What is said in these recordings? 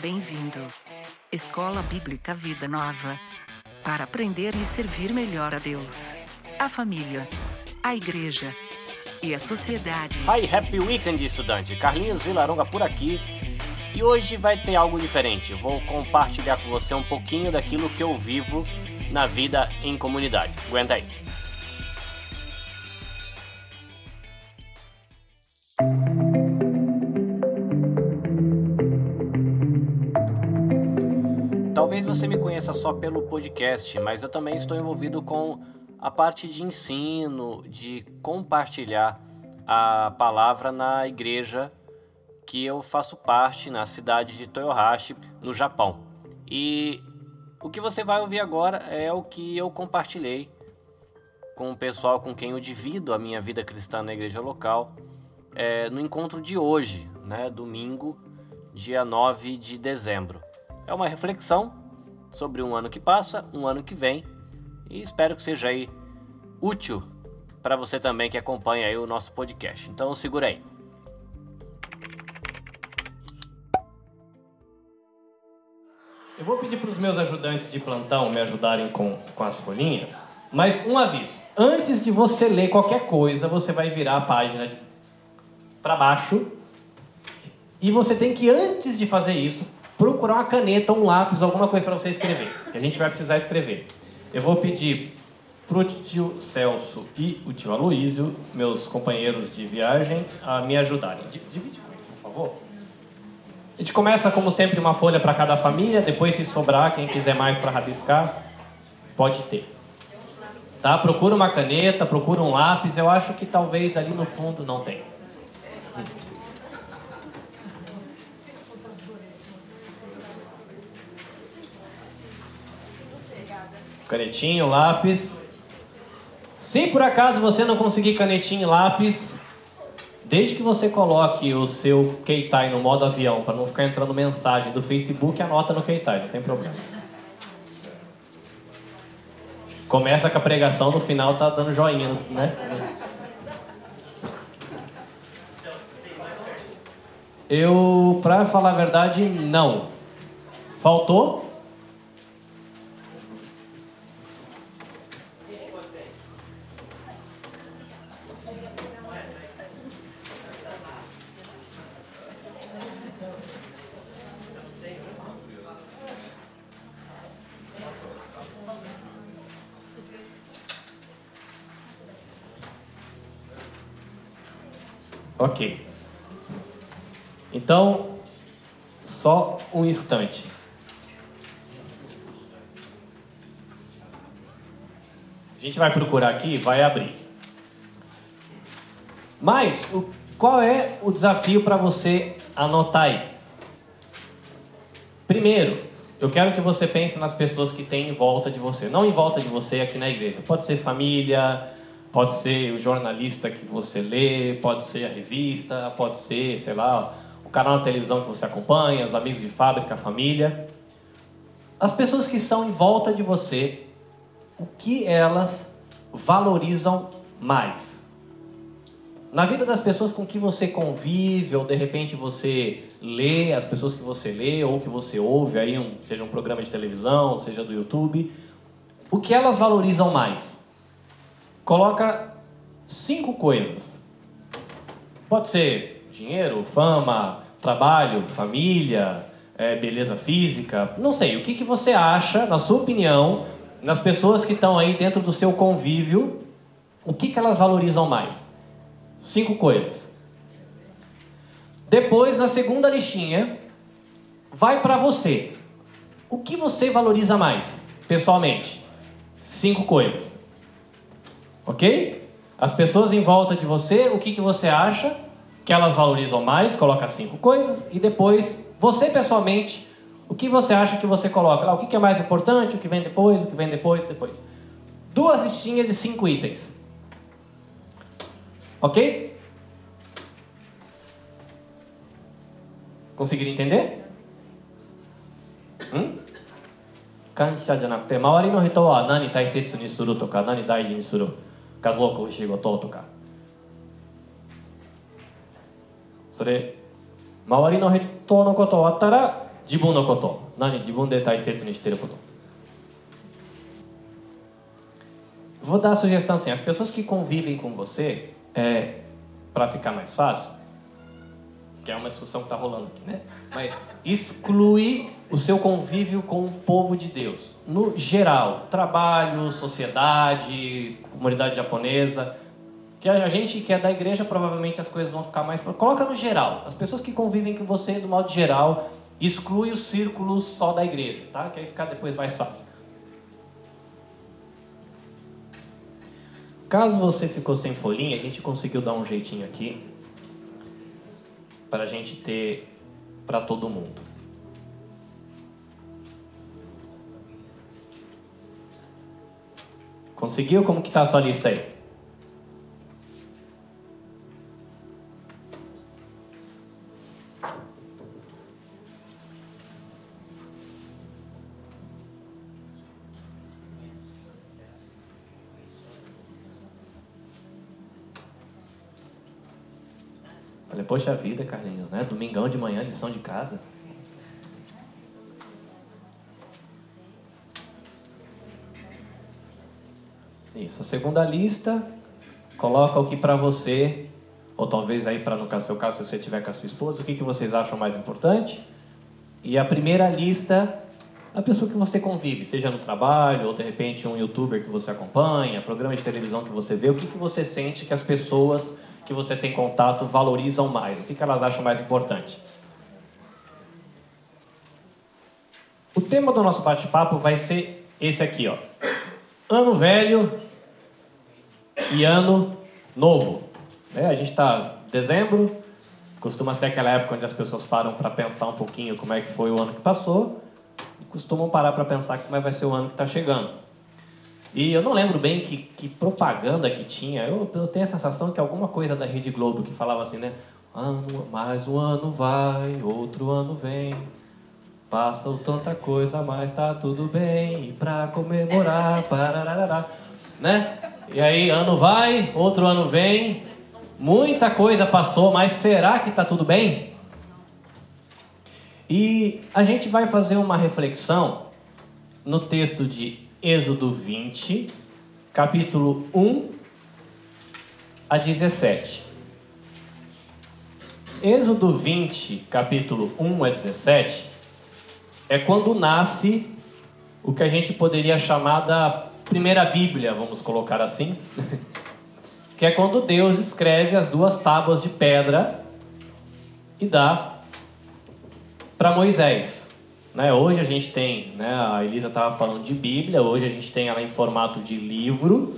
Bem-vindo. Escola Bíblica Vida Nova. Para aprender e servir melhor a Deus, a família, a igreja e a sociedade. Hi, happy weekend, estudante. Carlinhos Vilaronga por aqui. E hoje vai ter algo diferente. Vou compartilhar com você um pouquinho daquilo que eu vivo na vida em comunidade. Aguenta aí. Conheça só pelo podcast, mas eu também estou envolvido com a parte de ensino, de compartilhar a palavra na igreja que eu faço parte na cidade de Toyohashi, no Japão. E o que você vai ouvir agora é o que eu compartilhei com o pessoal com quem eu divido a minha vida cristã na igreja local é, no encontro de hoje, né, domingo, dia 9 de dezembro. É uma reflexão sobre um ano que passa, um ano que vem, e espero que seja aí útil para você também que acompanha aí o nosso podcast. Então segura aí. Eu vou pedir para os meus ajudantes de plantão me ajudarem com, com as folhinhas, mas um aviso: antes de você ler qualquer coisa, você vai virar a página para baixo e você tem que, antes de fazer isso, procurar uma caneta, um lápis, alguma coisa para você escrever, que a gente vai precisar escrever. Eu vou pedir para o tio Celso e o tio Aloísio, meus companheiros de viagem, a me ajudarem. Divide comigo, por favor. A gente começa, como sempre, uma folha para cada família, depois, se sobrar, quem quiser mais para rabiscar, pode ter. Tá? Procura uma caneta, procura um lápis, eu acho que talvez ali no fundo não tem. Canetinho, lápis. Se por acaso você não conseguir canetinho e lápis, desde que você coloque o seu Keitai no modo avião, para não ficar entrando mensagem do Facebook, anota no Keitai, não tem problema. Começa com a pregação, no final tá dando joinha, né? Eu, pra falar a verdade, não. Faltou? Ok. Então, só um instante. A gente vai procurar aqui, vai abrir. Mas, o, qual é o desafio para você anotar aí? Primeiro, eu quero que você pense nas pessoas que tem em volta de você. Não em volta de você aqui na igreja. Pode ser família, Pode ser o jornalista que você lê, pode ser a revista, pode ser, sei lá, o canal de televisão que você acompanha, os amigos de fábrica, a família. As pessoas que são em volta de você, o que elas valorizam mais? Na vida das pessoas com que você convive, ou de repente você lê, as pessoas que você lê, ou que você ouve, aí um, seja um programa de televisão, seja do YouTube, o que elas valorizam mais? Coloca cinco coisas. Pode ser dinheiro, fama, trabalho, família, é, beleza física, não sei. O que, que você acha, na sua opinião, nas pessoas que estão aí dentro do seu convívio, o que, que elas valorizam mais? Cinco coisas. Depois, na segunda listinha, vai para você. O que você valoriza mais, pessoalmente? Cinco coisas. Ok? As pessoas em volta de você, o que, que você acha que elas valorizam mais? Coloca cinco coisas. E depois, você pessoalmente, o que você acha que você coloca? Ah, o que, que é mais importante, o que vem depois, o que vem depois, depois. Duas listinhas de cinco itens. Ok? Conseguiram entender? Hum? 感謝じゃなくて周りの人は何大切にするとか何大事にする 家族仕事とかそれ周りの人のこと終わったら Jibun no koto. Nani jibun de taisetsu ni shiteru koto. Vou dar a sugestão assim: as pessoas que convivem com você, é, para ficar mais fácil, que é uma discussão que está rolando aqui, né? Mas exclui o seu convívio com o povo de Deus. No geral, trabalho, sociedade, comunidade japonesa. Que a gente que é da igreja, provavelmente as coisas vão ficar mais. Coloca no geral. As pessoas que convivem com você, do modo geral, exclui os círculos só da igreja, tá? Que aí fica depois mais fácil. Caso você ficou sem folhinha, a gente conseguiu dar um jeitinho aqui para a gente ter para todo mundo. Conseguiu? Como que está a sua lista aí? Poxa vida, Carlinhos, né? Domingão de manhã, lição de casa. Isso. A segunda lista, coloca o que para você, ou talvez aí para no seu caso, se você tiver com a sua esposa, o que, que vocês acham mais importante. E a primeira lista, a pessoa que você convive, seja no trabalho, ou de repente um youtuber que você acompanha, programa de televisão que você vê, o que, que você sente que as pessoas que você tem contato valorizam mais? O que, que elas acham mais importante? O tema do nosso bate-papo vai ser esse aqui, ó. Ano velho e ano novo. É, a gente está dezembro, costuma ser aquela época onde as pessoas param para pensar um pouquinho como é que foi o ano que passou e costumam parar para pensar como é que vai ser o ano que está chegando. E eu não lembro bem que, que propaganda que tinha. Eu, eu, tenho a sensação que alguma coisa da Rede Globo que falava assim, né? Ano, mais um ano vai, outro ano vem. Passa tanta coisa, mas tá tudo bem. E pra comemorar, pararará, né? E aí, ano vai, outro ano vem. Muita coisa passou, mas será que tá tudo bem? E a gente vai fazer uma reflexão no texto de Êxodo 20, capítulo 1 a 17. Êxodo 20, capítulo 1 a 17, é quando nasce o que a gente poderia chamar da primeira Bíblia, vamos colocar assim, que é quando Deus escreve as duas tábuas de pedra e dá para Moisés. Né? Hoje a gente tem, né, a Elisa estava falando de Bíblia, hoje a gente tem ela em formato de livro.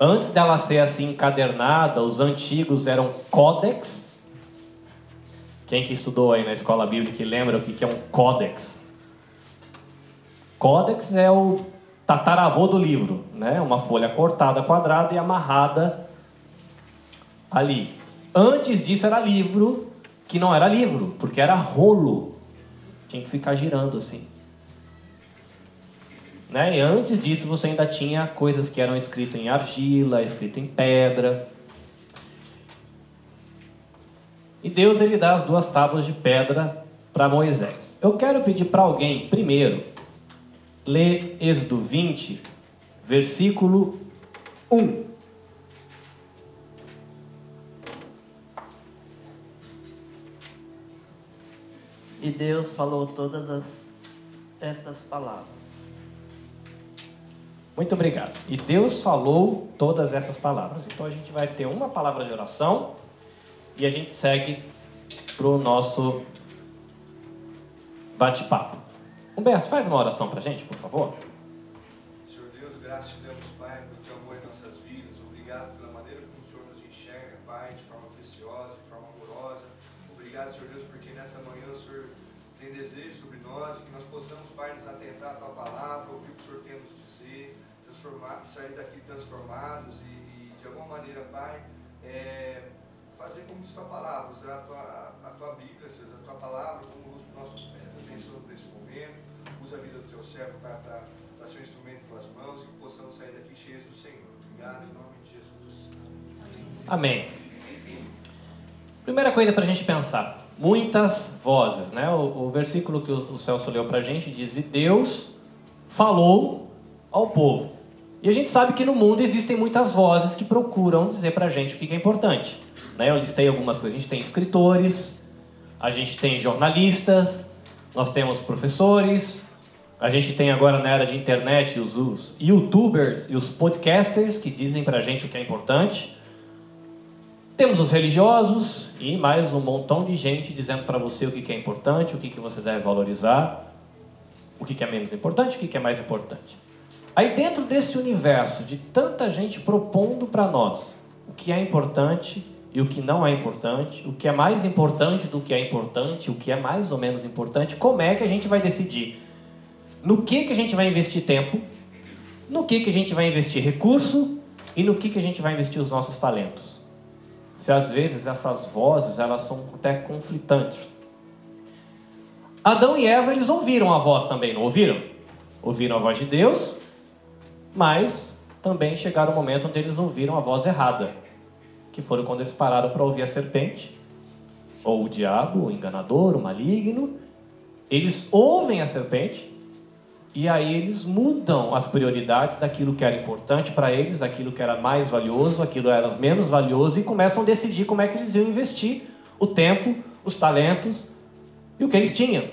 Antes dela ser assim encadernada, os antigos eram códex. Quem que estudou aí na escola bíblica lembra o que é um códex? Códex é o tataravô do livro, né? Uma folha cortada, quadrada e amarrada ali. Antes disso era livro, que não era livro, porque era rolo. Tinha que ficar girando assim. Né? E antes disso você ainda tinha coisas que eram escritas em argila, escrito em pedra. E Deus ele dá as duas tábuas de pedra para Moisés. Eu quero pedir para alguém, primeiro, ler Êxodo 20, versículo 1. E Deus falou todas as, estas palavras. Muito obrigado. E Deus falou todas essas palavras. Então a gente vai ter uma palavra de oração e a gente segue para o nosso bate-papo. Humberto, faz uma oração para a gente, por favor. Senhor Deus, graças sair daqui transformados e, e de alguma maneira, Pai, é, fazer como diz Tua palavra, usar a Tua, a tua Bíblia, Senhor, a Tua palavra como luz para os nossos pés. Abençoa por esse momento, usa a vida do Teu servo, Pai, para ser um instrumento em Tuas mãos e que possamos sair daqui cheios do Senhor. Obrigado, em nome de Jesus. Amém. Primeira coisa para a gente pensar. muitas vozes. Né? O, o versículo que o, o Celso leu para a gente diz: E Deus falou ao povo. E a gente sabe que no mundo existem muitas vozes que procuram dizer para a gente o que é importante. Né? Eu listei algumas coisas. A gente tem escritores, a gente tem jornalistas, nós temos professores, a gente tem agora na era de internet os, os youtubers e os podcasters que dizem para a gente o que é importante. Temos os religiosos e mais um montão de gente dizendo para você o que é importante, o que você deve valorizar, o que é menos importante, o que é mais importante. Aí, dentro desse universo de tanta gente propondo para nós o que é importante e o que não é importante, o que é mais importante do que é importante, o que é mais ou menos importante, como é que a gente vai decidir no que, que a gente vai investir tempo, no que, que a gente vai investir recurso e no que, que a gente vai investir os nossos talentos? Se às vezes essas vozes elas são até conflitantes. Adão e Eva eles ouviram a voz também, não ouviram? Ouviram a voz de Deus, mas também chegaram o momento onde eles ouviram a voz errada, que foram quando eles pararam para ouvir a serpente, ou o diabo, o enganador, o maligno. Eles ouvem a serpente e aí eles mudam as prioridades daquilo que era importante para eles, aquilo que era mais valioso, aquilo era menos valioso e começam a decidir como é que eles iam investir o tempo, os talentos e o que eles tinham.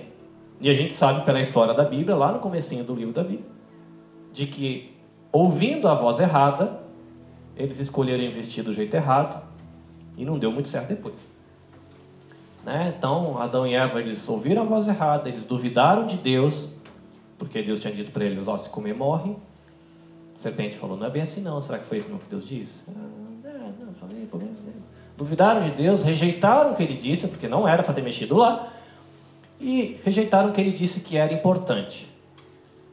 E a gente sabe pela história da Bíblia, lá no comecinho do livro da Bíblia, de que ouvindo a voz errada, eles escolheram investir do jeito errado e não deu muito certo depois. Né? Então, Adão e Eva, eles ouviram a voz errada, eles duvidaram de Deus, porque Deus tinha dito para eles, ó, se comer, morre. A serpente falou, não é bem assim não, será que foi isso que Deus disse? Ah, é. Duvidaram de Deus, rejeitaram o que ele disse, porque não era para ter mexido lá, e rejeitaram o que ele disse que era importante.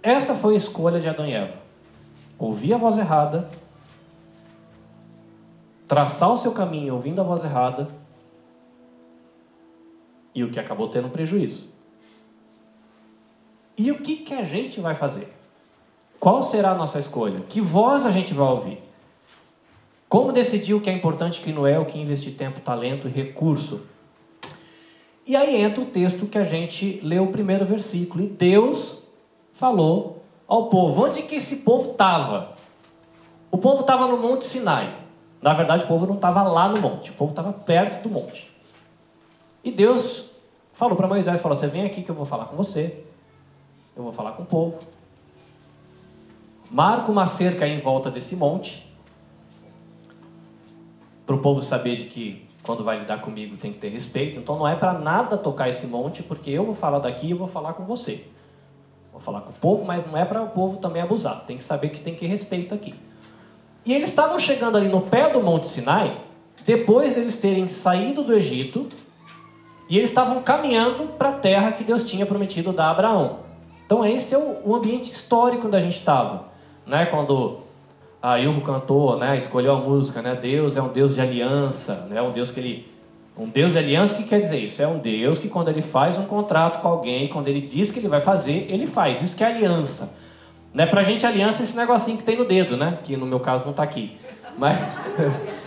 Essa foi a escolha de Adão e Eva ouvir a voz errada, traçar o seu caminho ouvindo a voz errada, e o que acabou tendo prejuízo. E o que, que a gente vai fazer? Qual será a nossa escolha? Que voz a gente vai ouvir? Como decidir o que é importante que não é, o que investir tempo, talento e recurso? E aí entra o texto que a gente leu o primeiro versículo. E Deus falou ao povo. Onde que esse povo estava? O povo estava no Monte Sinai. Na verdade, o povo não estava lá no monte, o povo estava perto do monte. E Deus falou para Moisés, falou, você vem aqui que eu vou falar com você, eu vou falar com o povo. Marca uma cerca em volta desse monte, para o povo saber de que quando vai lidar comigo tem que ter respeito. Então não é para nada tocar esse monte, porque eu vou falar daqui e vou falar com você. Vou falar com o povo, mas não é para o povo também abusar. Tem que saber que tem que respeito aqui. E eles estavam chegando ali no pé do Monte Sinai, depois deles terem saído do Egito, e eles estavam caminhando para a terra que Deus tinha prometido dar a Abraão. Então esse é o, ambiente histórico onde a gente estava. Né? Quando a Ilko cantou, né? escolheu a música, né? Deus é um Deus de aliança, né? um Deus que ele um Deus de aliança, o que quer dizer isso? É um Deus que quando ele faz um contrato com alguém, quando ele diz que ele vai fazer, ele faz. Isso que é aliança. Não é pra gente aliança esse negocinho que tem no dedo, né? Que no meu caso não tá aqui. Mas.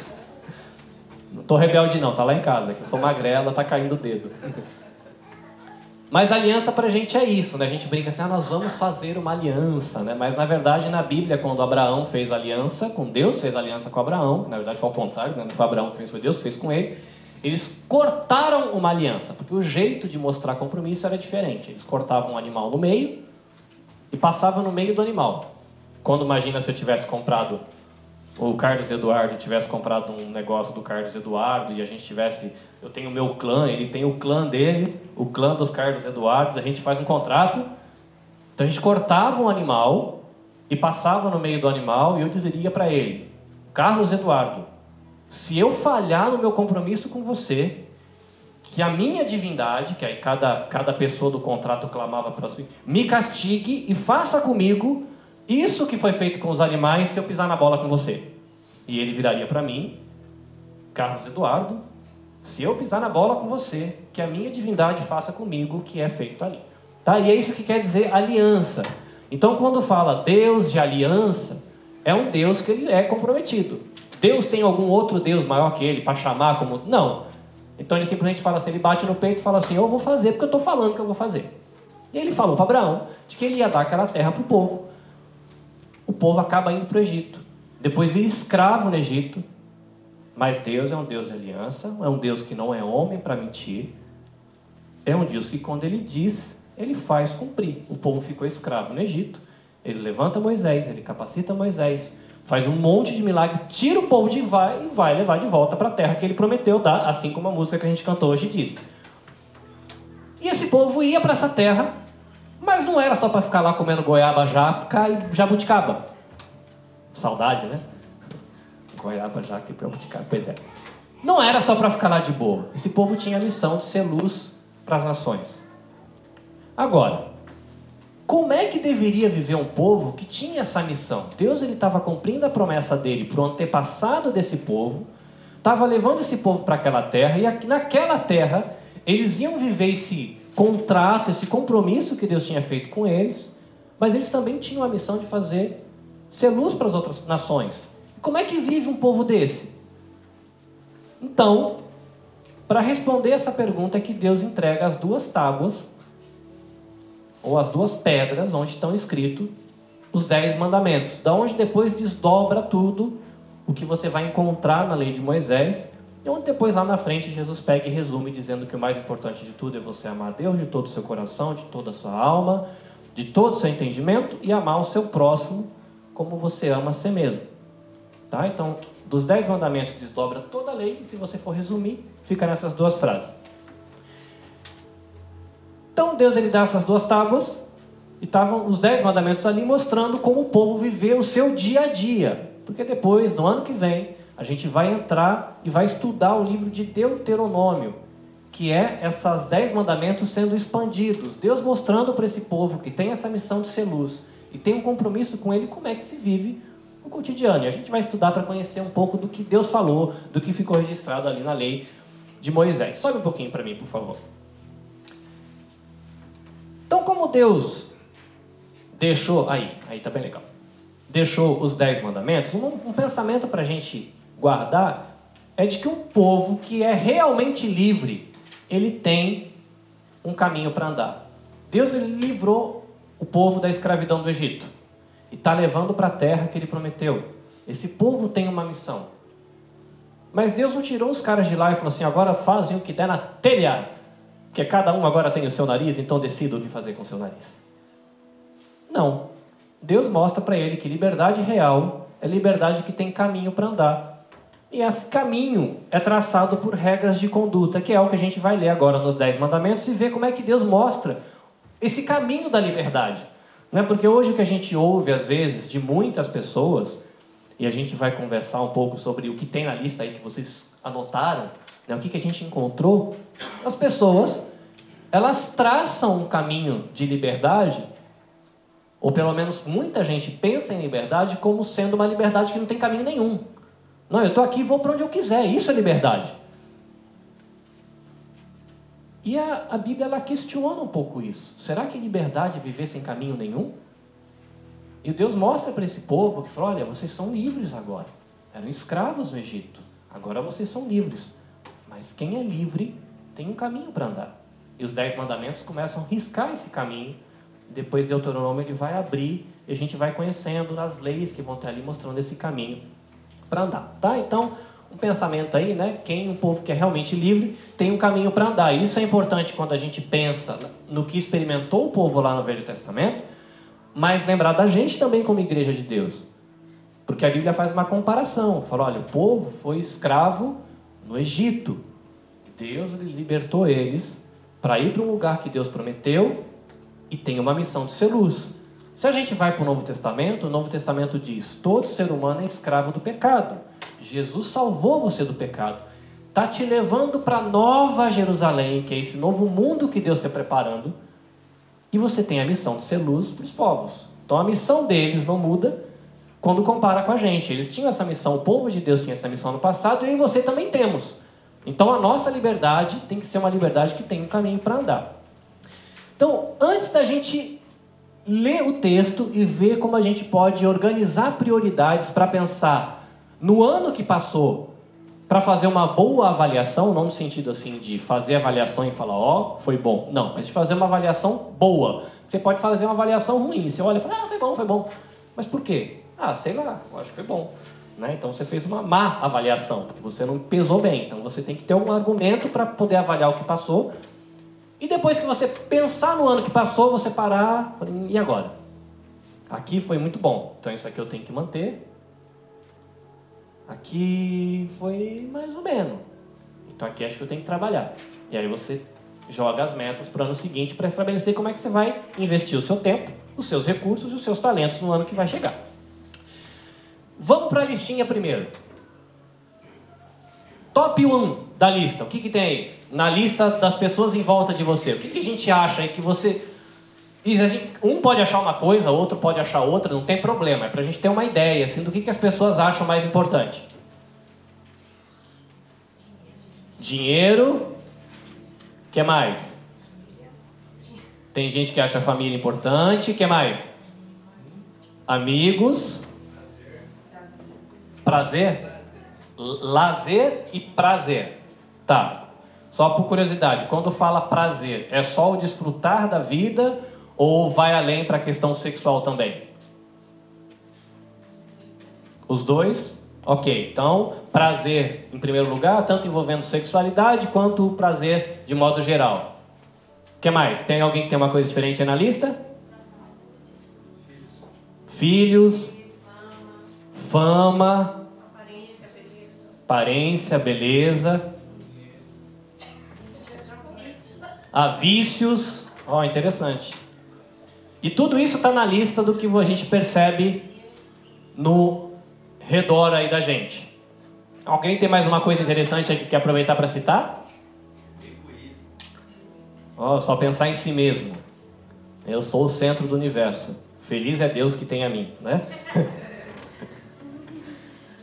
não tô rebelde não, tá lá em casa, que eu sou magrela, tá caindo o dedo. Mas aliança pra gente é isso, né? A gente brinca assim, ah, nós vamos fazer uma aliança, né? Mas na verdade, na Bíblia, quando Abraão fez aliança com Deus, fez aliança com Abraão, que na verdade foi ao contrário, né? não foi Abraão que fez, foi Deus que fez com ele. Eles cortaram uma aliança, porque o jeito de mostrar compromisso era diferente. Eles cortavam um animal no meio e passavam no meio do animal. Quando imagina se eu tivesse comprado o Carlos Eduardo tivesse comprado um negócio do Carlos Eduardo e a gente tivesse, eu tenho o meu clã, ele tem o clã dele, o clã dos Carlos Eduardo, a gente faz um contrato. Então a gente cortava um animal e passava no meio do animal e eu dizeria para ele: Carlos Eduardo, se eu falhar no meu compromisso com você, que a minha divindade, que aí cada, cada pessoa do contrato clamava para si, me castigue e faça comigo isso que foi feito com os animais se eu pisar na bola com você. E ele viraria para mim, Carlos Eduardo, se eu pisar na bola com você, que a minha divindade faça comigo o que é feito ali. Tá? E é isso que quer dizer aliança. Então, quando fala Deus de aliança, é um Deus que ele é comprometido. Deus tem algum outro Deus maior que ele para chamar como. Não. Então ele simplesmente fala assim, ele bate no peito e fala assim, eu vou fazer porque eu estou falando que eu vou fazer. E ele falou para Abraão de que ele ia dar aquela terra para o povo. O povo acaba indo para o Egito. Depois vira escravo no Egito. Mas Deus é um Deus de aliança, é um Deus que não é homem para mentir. É um Deus que quando ele diz, ele faz cumprir. O povo ficou escravo no Egito. Ele levanta Moisés, ele capacita Moisés, faz um monte de milagre, tira o povo de vai e vai levar de volta para a terra que ele prometeu dar, assim como a música que a gente cantou hoje diz. E esse povo ia para essa terra, mas não era só para ficar lá comendo goiaba, jaca e jabuticaba. Saudade, né? Goiaba, jaca e jabuticaba, pois é. Não era só para ficar lá de boa. Esse povo tinha a missão de ser luz para as nações. Agora, como é que deveria viver um povo que tinha essa missão? Deus ele estava cumprindo a promessa dele para o antepassado desse povo, estava levando esse povo para aquela terra e naquela terra eles iam viver esse contrato, esse compromisso que Deus tinha feito com eles, mas eles também tinham a missão de fazer ser luz para as outras nações. Como é que vive um povo desse? Então, para responder essa pergunta é que Deus entrega as duas tábuas ou as duas pedras onde estão escritos os dez mandamentos, da onde depois desdobra tudo o que você vai encontrar na lei de Moisés e onde depois lá na frente Jesus pega e resume dizendo que o mais importante de tudo é você amar Deus de todo o seu coração, de toda a sua alma, de todo o seu entendimento e amar o seu próximo como você ama a si mesmo. Tá? Então, dos dez mandamentos desdobra toda a lei e se você for resumir, fica nessas duas frases. Então Deus ele dá essas duas tábuas e estavam os dez mandamentos ali mostrando como o povo viveu o seu dia a dia. Porque depois, no ano que vem, a gente vai entrar e vai estudar o livro de Deuteronômio, que é esses dez mandamentos sendo expandidos. Deus mostrando para esse povo que tem essa missão de ser luz e tem um compromisso com ele, como é que se vive no cotidiano. E a gente vai estudar para conhecer um pouco do que Deus falou, do que ficou registrado ali na lei de Moisés. Sobe um pouquinho para mim, por favor. Então, como Deus deixou. Aí, aí tá bem legal. Deixou os dez mandamentos, um, um pensamento para a gente guardar é de que um povo que é realmente livre, ele tem um caminho para andar. Deus ele livrou o povo da escravidão do Egito e está levando para a terra que ele prometeu. Esse povo tem uma missão. Mas Deus não tirou os caras de lá e falou assim: agora fazem o que der na telha, porque cada um agora tem o seu nariz, então decida o que fazer com o seu nariz. Não. Deus mostra para ele que liberdade real é liberdade que tem caminho para andar. E esse caminho é traçado por regras de conduta, que é o que a gente vai ler agora nos Dez Mandamentos e ver como é que Deus mostra esse caminho da liberdade. Não é porque hoje o que a gente ouve, às vezes, de muitas pessoas, e a gente vai conversar um pouco sobre o que tem na lista aí que vocês anotaram, né, o que, que a gente encontrou, as pessoas, elas traçam um caminho de liberdade, ou pelo menos muita gente pensa em liberdade como sendo uma liberdade que não tem caminho nenhum. Não, eu estou aqui e vou para onde eu quiser. Isso é liberdade. E a, a Bíblia ela questiona um pouco isso. Será que liberdade é viver sem caminho nenhum? E Deus mostra para esse povo que fala: olha, vocês são livres agora. Eram escravos no Egito. Agora vocês são livres. Mas quem é livre tem um caminho para andar. E os dez mandamentos começam a riscar esse caminho. Depois Deuteronômio ele vai abrir e a gente vai conhecendo as leis que vão ter ali mostrando esse caminho para andar, tá? Então, um pensamento aí, né? Quem um povo que é realmente livre tem um caminho para andar. Isso é importante quando a gente pensa no que experimentou o povo lá no Velho Testamento, mas lembrar da gente também como igreja de Deus. Porque a Bíblia faz uma comparação, fala, olha, o povo foi escravo no Egito. Deus libertou eles para ir para um lugar que Deus prometeu e tem uma missão de ser luz. Se a gente vai para o Novo Testamento, o Novo Testamento diz: todo ser humano é escravo do pecado. Jesus salvou você do pecado. Está te levando para Nova Jerusalém, que é esse novo mundo que Deus está preparando. E você tem a missão de ser luz para os povos. Então a missão deles não muda quando compara com a gente. Eles tinham essa missão, o povo de Deus tinha essa missão no passado e eu e você também temos. Então a nossa liberdade tem que ser uma liberdade que tem um caminho para andar. Então, antes da gente ler o texto e ver como a gente pode organizar prioridades para pensar no ano que passou para fazer uma boa avaliação, não no sentido assim de fazer avaliação e falar, ó, oh, foi bom. Não, mas de fazer uma avaliação boa. Você pode fazer uma avaliação ruim. Você olha e fala, ah, foi bom, foi bom. Mas por quê? Ah, sei lá, eu acho que foi bom. Né? Então você fez uma má avaliação, porque você não pesou bem. Então você tem que ter um argumento para poder avaliar o que passou. E depois que você pensar no ano que passou, você parar, e agora? Aqui foi muito bom, então isso aqui eu tenho que manter. Aqui foi mais ou menos. Então aqui acho que eu tenho que trabalhar. E aí você joga as metas para o ano seguinte para estabelecer como é que você vai investir o seu tempo, os seus recursos e os seus talentos no ano que vai chegar. Vamos para a listinha primeiro. Top 1 da lista. O que, que tem aí? Na lista das pessoas em volta de você. O que, que a gente acha aí que você. Um pode achar uma coisa, outro pode achar outra, não tem problema. É para a gente ter uma ideia assim, do que, que as pessoas acham mais importante. Dinheiro. O que mais? Tem gente que acha a família importante. O que mais? Amigos. Prazer? Lazer e prazer. Tá. Só por curiosidade, quando fala prazer, é só o desfrutar da vida ou vai além para a questão sexual também? Os dois? Ok, então prazer em primeiro lugar, tanto envolvendo sexualidade quanto o prazer de modo geral. O que mais? Tem alguém que tem uma coisa diferente aí na lista? Filhos, fama, aparência, beleza. A vícios. Ó, oh, interessante. E tudo isso está na lista do que a gente percebe no redor aí da gente. Alguém tem mais uma coisa interessante que quer aproveitar para citar? Oh, só pensar em si mesmo. Eu sou o centro do universo. Feliz é Deus que tem a mim, né?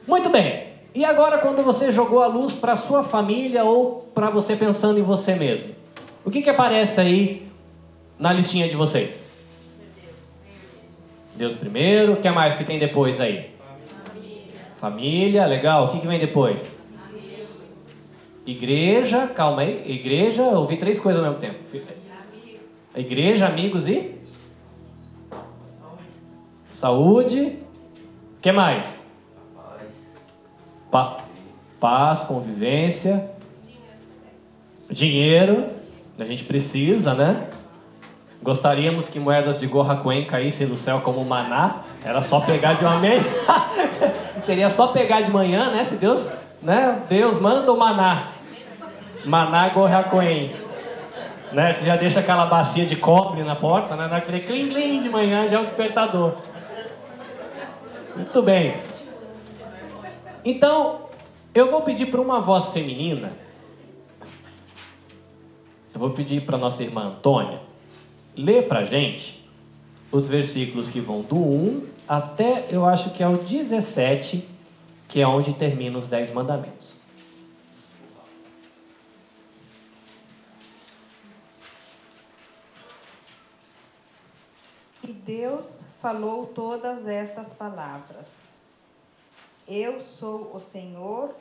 Muito bem. E agora, quando você jogou a luz para sua família ou para você pensando em você mesmo, o que, que aparece aí na listinha de vocês? Deus primeiro. O que mais que tem depois aí? Família. Família, legal. O que, que vem depois? Amigos. Igreja, calma aí. Igreja, eu ouvi três coisas ao mesmo tempo. Igreja, amigos e? Saúde. O que mais? Pa paz, convivência, dinheiro, a gente precisa, né? Gostaríamos que moedas de Gorra Coen caíssem do céu como maná. Era só pegar de meia. Seria só pegar de manhã, né? Se Deus, né? Deus manda o maná. Maná Gorra Coen. Né? Você já deixa aquela bacia de cobre na porta, né? Na hora que clim clim de manhã já é um despertador. Muito bem. Então, eu vou pedir para uma voz feminina, eu vou pedir para nossa irmã Antônia, ler para gente os versículos que vão do 1 até, eu acho que é o 17, que é onde termina os 10 mandamentos. E Deus falou todas estas palavras. Eu sou o Senhor,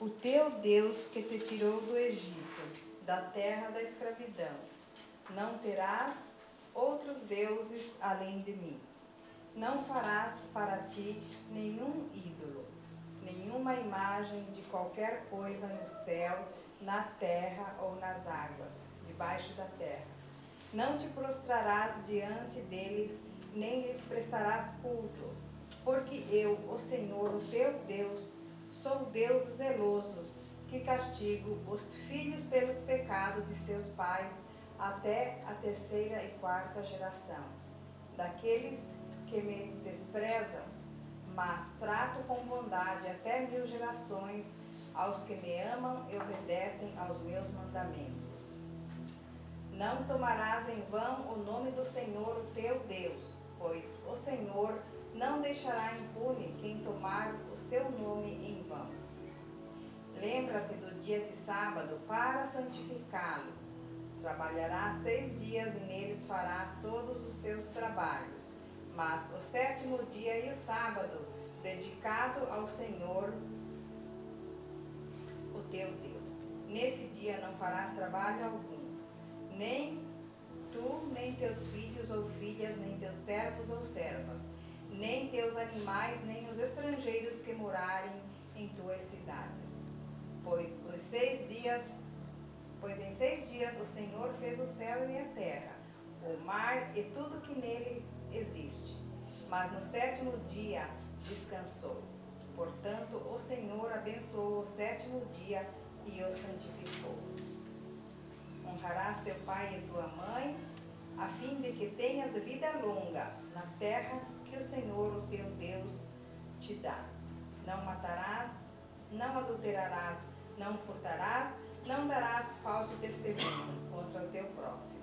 o teu Deus que te tirou do Egito, da terra da escravidão. Não terás outros deuses além de mim. Não farás para ti nenhum ídolo, nenhuma imagem de qualquer coisa no céu, na terra ou nas águas, debaixo da terra. Não te prostrarás diante deles, nem lhes prestarás culto porque eu, o Senhor, o teu Deus, sou Deus zeloso, que castigo os filhos pelos pecados de seus pais até a terceira e quarta geração. Daqueles que me desprezam, mas trato com bondade até mil gerações aos que me amam e obedecem aos meus mandamentos. Não tomarás em vão o nome do Senhor, o teu Deus, pois o Senhor não deixará impune quem tomar o seu nome em vão. Lembra-te do dia de sábado para santificá-lo. Trabalharás seis dias e neles farás todos os teus trabalhos. Mas o sétimo dia e o sábado, dedicado ao Senhor, o teu Deus. Nesse dia não farás trabalho algum, nem tu, nem teus filhos ou filhas, nem teus servos ou servas, nem teus animais, nem os estrangeiros que morarem em tuas cidades. Pois os seis dias, pois em seis dias o Senhor fez o céu e a terra, o mar e tudo que neles existe. Mas no sétimo dia descansou. Portanto, o Senhor abençoou o sétimo dia e o santificou. Honrarás teu pai e tua mãe, a fim de que tenhas vida longa na terra que o Senhor, o teu Deus, te dá. Não matarás, não adulterarás, não furtarás, não darás falso testemunho contra o teu próximo.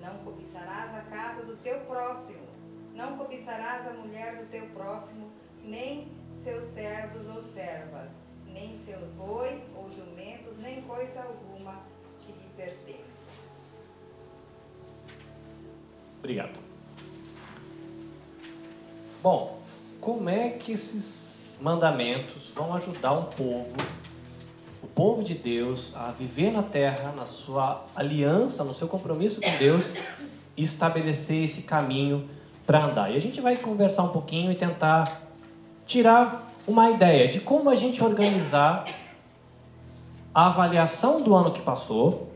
Não cobiçarás a casa do teu próximo, não cobiçarás a mulher do teu próximo, nem seus servos ou servas, nem seu boi ou jumentos, nem coisa alguma que lhe pertence. Obrigado. Bom, como é que esses mandamentos vão ajudar um povo, o povo de Deus, a viver na terra, na sua aliança, no seu compromisso com Deus e estabelecer esse caminho para andar? E a gente vai conversar um pouquinho e tentar tirar uma ideia de como a gente organizar a avaliação do ano que passou,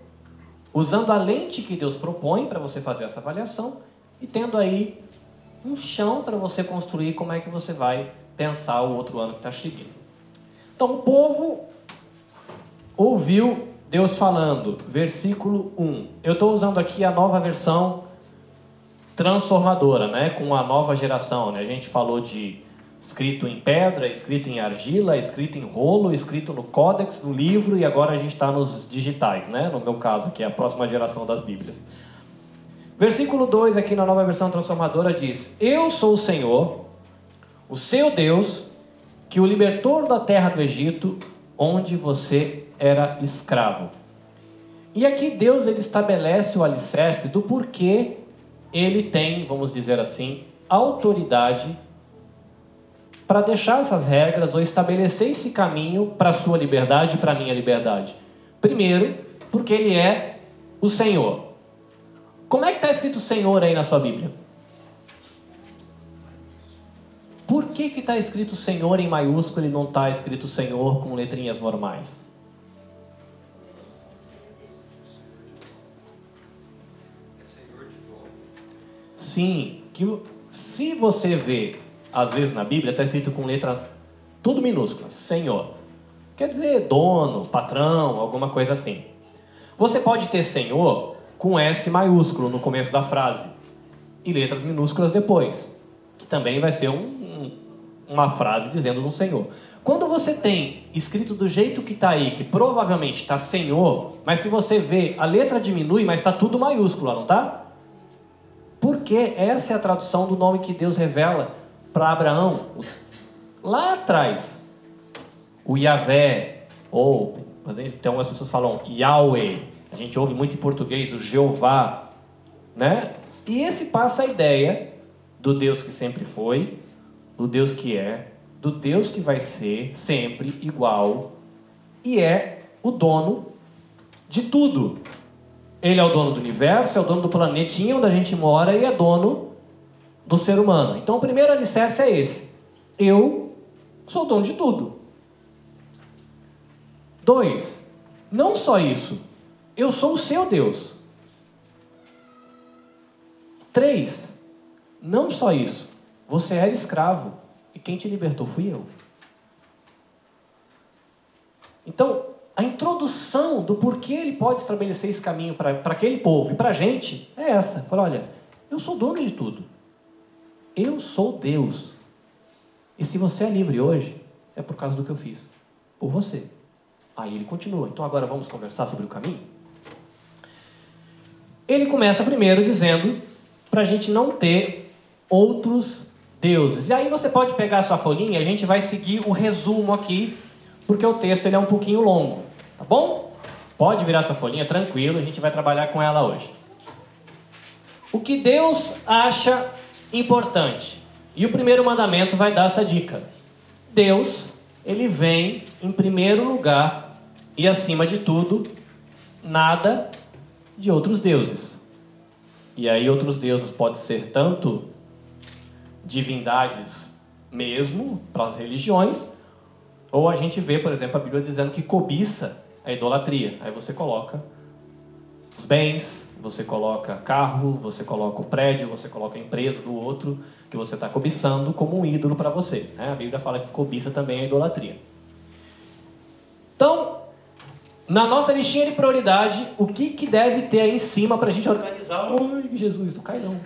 usando a lente que Deus propõe para você fazer essa avaliação e tendo aí um chão para você construir como é que você vai pensar o outro ano que está seguindo. Então, o povo ouviu Deus falando, versículo 1. Eu estou usando aqui a nova versão transformadora, né? com a nova geração. Né? A gente falou de escrito em pedra, escrito em argila, escrito em rolo, escrito no códex, no livro, e agora a gente está nos digitais, né? no meu caso, que é a próxima geração das Bíblias. Versículo 2 aqui na nova versão transformadora diz: Eu sou o Senhor, o seu Deus, que o libertou da terra do Egito, onde você era escravo. E aqui Deus ele estabelece o alicerce do porquê ele tem, vamos dizer assim, autoridade para deixar essas regras ou estabelecer esse caminho para a sua liberdade e para a minha liberdade. Primeiro, porque ele é o Senhor. Como é que está escrito Senhor aí na sua Bíblia? Por que está escrito Senhor em maiúsculo e não está escrito Senhor com letrinhas normais? Sim, que se você vê, às vezes na Bíblia, está escrito com letra tudo minúscula, Senhor. Quer dizer dono, patrão, alguma coisa assim. Você pode ter Senhor com S maiúsculo no começo da frase e letras minúsculas depois, que também vai ser um, um, uma frase dizendo no Senhor. Quando você tem escrito do jeito que está aí, que provavelmente está Senhor, mas se você vê, a letra diminui, mas está tudo maiúsculo, não está? Porque essa é a tradução do nome que Deus revela para Abraão lá atrás. O Yahvé, ou, tem algumas pessoas falam Yahweh, a gente ouve muito em português o Jeová, né? E esse passa a ideia do Deus que sempre foi, do Deus que é, do Deus que vai ser sempre igual e é o dono de tudo. Ele é o dono do universo, é o dono do planetinha onde a gente mora e é dono do ser humano. Então o primeiro alicerce é esse. Eu sou dono de tudo. Dois, não só isso, eu sou o seu Deus. Três, não só isso, você era escravo e quem te libertou fui eu. Então, a introdução do porquê ele pode estabelecer esse caminho para aquele povo e para a gente é essa. Fala, olha, eu sou dono de tudo. Eu sou Deus. E se você é livre hoje, é por causa do que eu fiz. Por você. Aí ele continua. Então agora vamos conversar sobre o caminho? Ele começa primeiro dizendo para a gente não ter outros deuses. E aí você pode pegar a sua folhinha, a gente vai seguir o resumo aqui, porque o texto ele é um pouquinho longo, tá bom? Pode virar sua folhinha tranquilo, a gente vai trabalhar com ela hoje. O que Deus acha importante. E o primeiro mandamento vai dar essa dica. Deus, ele vem em primeiro lugar E acima de tudo, nada de outros deuses. E aí outros deuses pode ser tanto divindades mesmo para as religiões, ou a gente vê, por exemplo, a Bíblia dizendo que cobiça a idolatria. Aí você coloca os bens, você coloca carro, você coloca o prédio, você coloca a empresa do outro que você está cobiçando como um ídolo para você. Né? A Bíblia fala que cobiça também é idolatria. Então, na nossa listinha de prioridade, o que, que deve ter aí em cima para a gente organizar? Ai, Jesus, não cai não.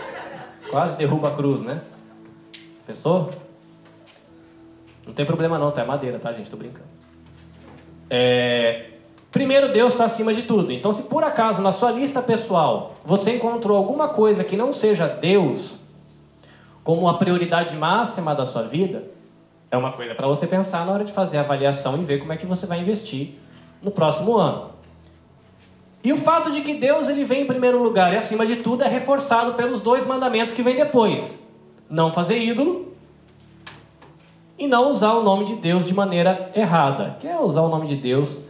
Quase derruba a cruz, né? Pensou? Não tem problema não, tá? É madeira, tá, gente? Tô brincando. É... Primeiro, Deus está acima de tudo. Então, se por acaso na sua lista pessoal você encontrou alguma coisa que não seja Deus como a prioridade máxima da sua vida, é uma coisa para você pensar na hora de fazer a avaliação e ver como é que você vai investir no próximo ano. E o fato de que Deus ele vem em primeiro lugar e acima de tudo é reforçado pelos dois mandamentos que vêm depois: não fazer ídolo e não usar o nome de Deus de maneira errada. Que é usar o nome de Deus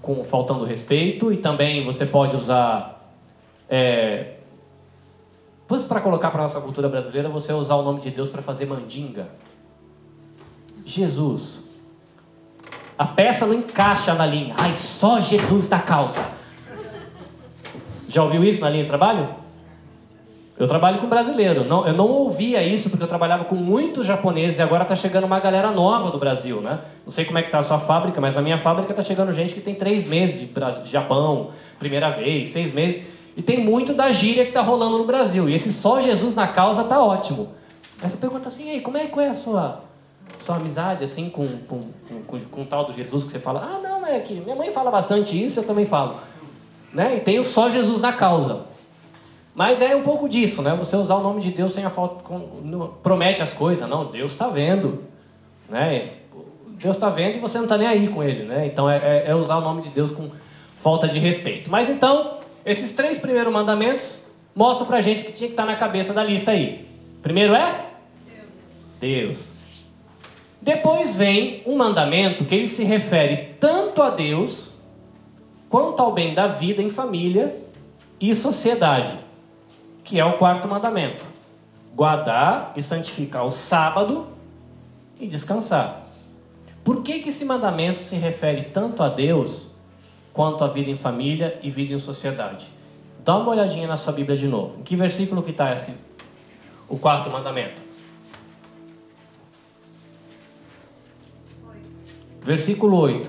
com faltando respeito e também você pode usar é, para colocar para nossa cultura brasileira, você usar o nome de Deus para fazer mandinga. Jesus. A peça não encaixa na linha. Ai, só Jesus da causa. Já ouviu isso na linha de trabalho? Eu trabalho com brasileiro. Não, eu não ouvia isso porque eu trabalhava com muitos japoneses e agora está chegando uma galera nova do Brasil, né? Não sei como é que está a sua fábrica, mas na minha fábrica está chegando gente que tem três meses de, de Japão, primeira vez, seis meses. E tem muito da gíria que está rolando no Brasil. E esse só Jesus na causa tá ótimo. Aí você pergunta assim, Ei, como é, qual é a sua, sua amizade assim com, com, com, com, o tal do Jesus que você fala? Ah, não, é que minha mãe fala bastante isso, eu também falo. Né? E tem só Jesus na causa. Mas é um pouco disso, né? Você usar o nome de Deus sem a falta. Promete as coisas. Não, Deus está vendo. Né? Deus está vendo e você não está nem aí com ele. Né? Então é, é, é, usar o nome de Deus com falta de respeito. Mas então, esses três primeiros mandamentos mostram pra gente que tinha que estar tá na cabeça da lista aí. Primeiro é? Deus. Deus. Depois vem um mandamento que ele se refere tanto a Deus quanto ao bem da vida em família e sociedade, que é o quarto mandamento: guardar e santificar o sábado e descansar. Por que, que esse mandamento se refere tanto a Deus quanto à vida em família e vida em sociedade? Dá uma olhadinha na sua Bíblia de novo. Em que versículo que está esse, o quarto mandamento? Versículo 8.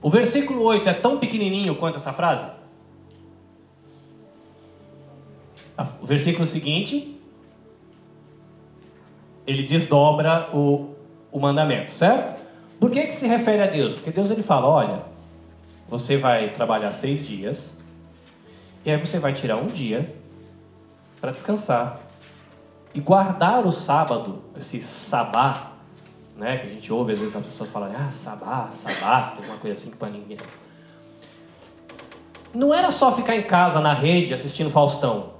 O versículo 8 é tão pequenininho quanto essa frase? O versículo seguinte, ele desdobra o, o mandamento, certo? Por que, que se refere a Deus? Porque Deus ele fala: olha, você vai trabalhar seis dias, e aí você vai tirar um dia para descansar e guardar o sábado, esse sabá, né? Que a gente ouve às vezes as pessoas falarem, ah, sabá, sabá, tem uma coisa assim que para ninguém. Não era só ficar em casa na rede assistindo Faustão.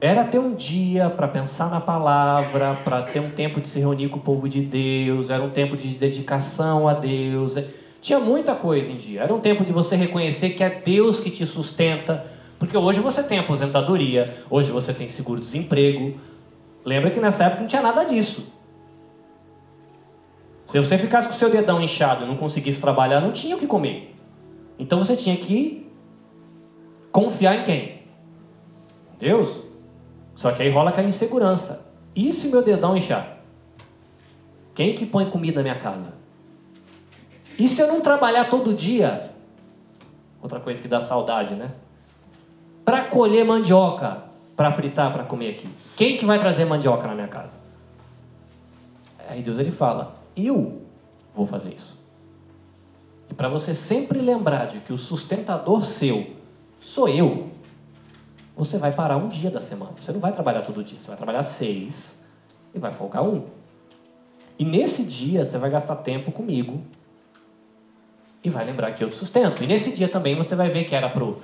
Era ter um dia para pensar na palavra, para ter um tempo de se reunir com o povo de Deus, era um tempo de dedicação a Deus. Tinha muita coisa em dia. Era um tempo de você reconhecer que é Deus que te sustenta, porque hoje você tem aposentadoria, hoje você tem seguro-desemprego. Lembra que nessa época não tinha nada disso. Se você ficasse com o seu dedão inchado e não conseguisse trabalhar, não tinha o que comer. Então você tinha que confiar em quem? Deus. Só que aí rola aquela insegurança. E se meu dedão inchar? Quem que põe comida na minha casa? E se eu não trabalhar todo dia? Outra coisa que dá saudade, né? Para colher mandioca, para fritar, para comer aqui. Quem que vai trazer mandioca na minha casa? Aí Deus ele fala: eu vou fazer isso. E para você sempre lembrar de que o sustentador seu sou eu, você vai parar um dia da semana. Você não vai trabalhar todo dia, você vai trabalhar seis e vai folgar um. E nesse dia você vai gastar tempo comigo e vai lembrar que eu te sustento. E nesse dia também você vai ver que era para o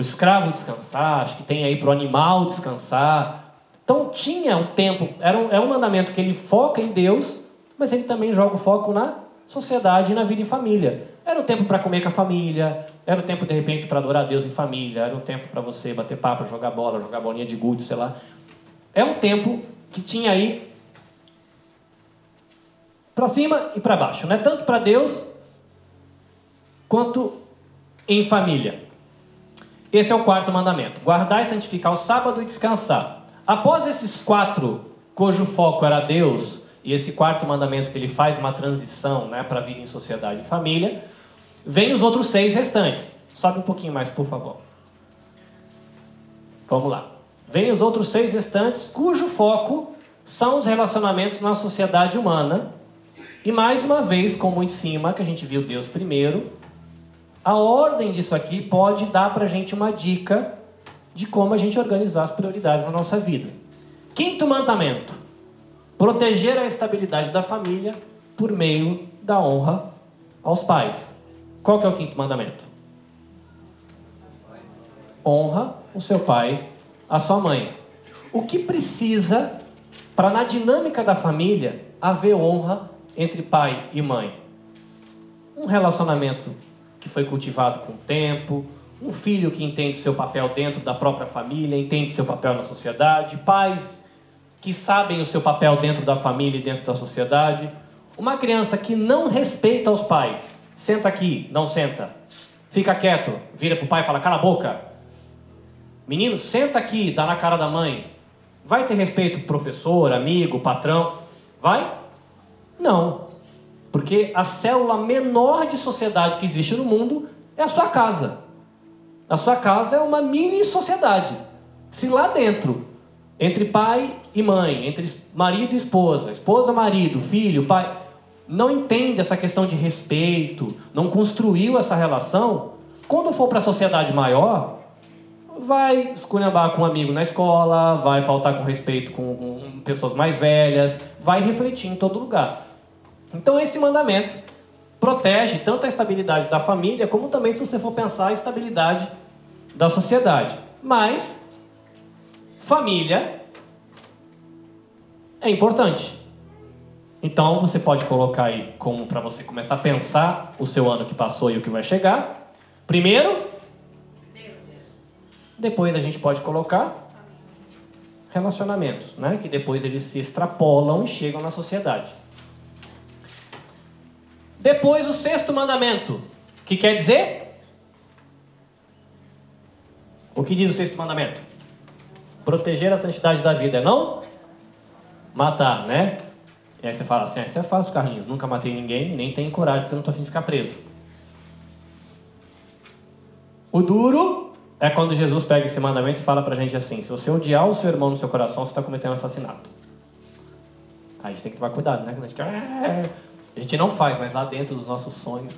escravo descansar, acho que tem aí para o animal descansar. Então tinha um tempo, era um, é um mandamento que ele foca em Deus mas ele também joga o foco na sociedade e na vida em família. Era o tempo para comer com a família, era o tempo de repente para adorar a Deus em família, era o tempo para você bater papo, jogar bola, jogar bolinha de gude, sei lá. É um tempo que tinha aí para cima e para baixo, né? Tanto para Deus quanto em família. Esse é o quarto mandamento: guardar e santificar o sábado e descansar. Após esses quatro, cujo foco era Deus, e esse quarto mandamento que ele faz uma transição né, para a vida em sociedade e família, vem os outros seis restantes. Sobe um pouquinho mais, por favor. Vamos lá. Vem os outros seis restantes, cujo foco são os relacionamentos na sociedade humana. E mais uma vez, como em cima, que a gente viu Deus primeiro, a ordem disso aqui pode dar para a gente uma dica de como a gente organizar as prioridades na nossa vida. Quinto mandamento: proteger a estabilidade da família por meio da honra aos pais. Qual que é o quinto mandamento? Honra o seu pai, a sua mãe. O que precisa para na dinâmica da família haver honra entre pai e mãe? Um relacionamento que foi cultivado com o tempo, um filho que entende seu papel dentro da própria família, entende seu papel na sociedade, pais que sabem o seu papel dentro da família e dentro da sociedade, uma criança que não respeita os pais, Senta aqui, não senta. Fica quieto, vira pro pai e fala: cala a boca. Menino, senta aqui, dá na cara da mãe. Vai ter respeito pro professor, amigo, patrão? Vai? Não. Porque a célula menor de sociedade que existe no mundo é a sua casa. A sua casa é uma mini sociedade. Se lá dentro, entre pai e mãe, entre marido e esposa, esposa, marido, filho, pai, não entende essa questão de respeito, não construiu essa relação, quando for para a sociedade maior, vai esculhambar com um amigo na escola, vai faltar com respeito com, com pessoas mais velhas, vai refletir em todo lugar. Então esse mandamento protege tanto a estabilidade da família, como também, se você for pensar, a estabilidade da sociedade. Mas família é importante. Então você pode colocar aí como para você começar a pensar o seu ano que passou e o que vai chegar. Primeiro, Deus. Depois a gente pode colocar relacionamentos, né? Que depois eles se extrapolam e chegam na sociedade. Depois o sexto mandamento, que quer dizer o que diz o sexto mandamento? Proteger a santidade da vida é não matar, né? E aí você fala assim, ah, isso é fácil, Carlinhos, nunca matei ninguém, nem tenho coragem porque eu não tô afim de ficar preso. O duro é quando Jesus pega esse mandamento e fala pra gente assim, se você odiar o seu irmão no seu coração, você está cometendo um assassinato. Aí a gente tem que tomar cuidado, né? A gente, é, a gente não faz, mas lá dentro dos nossos sonhos.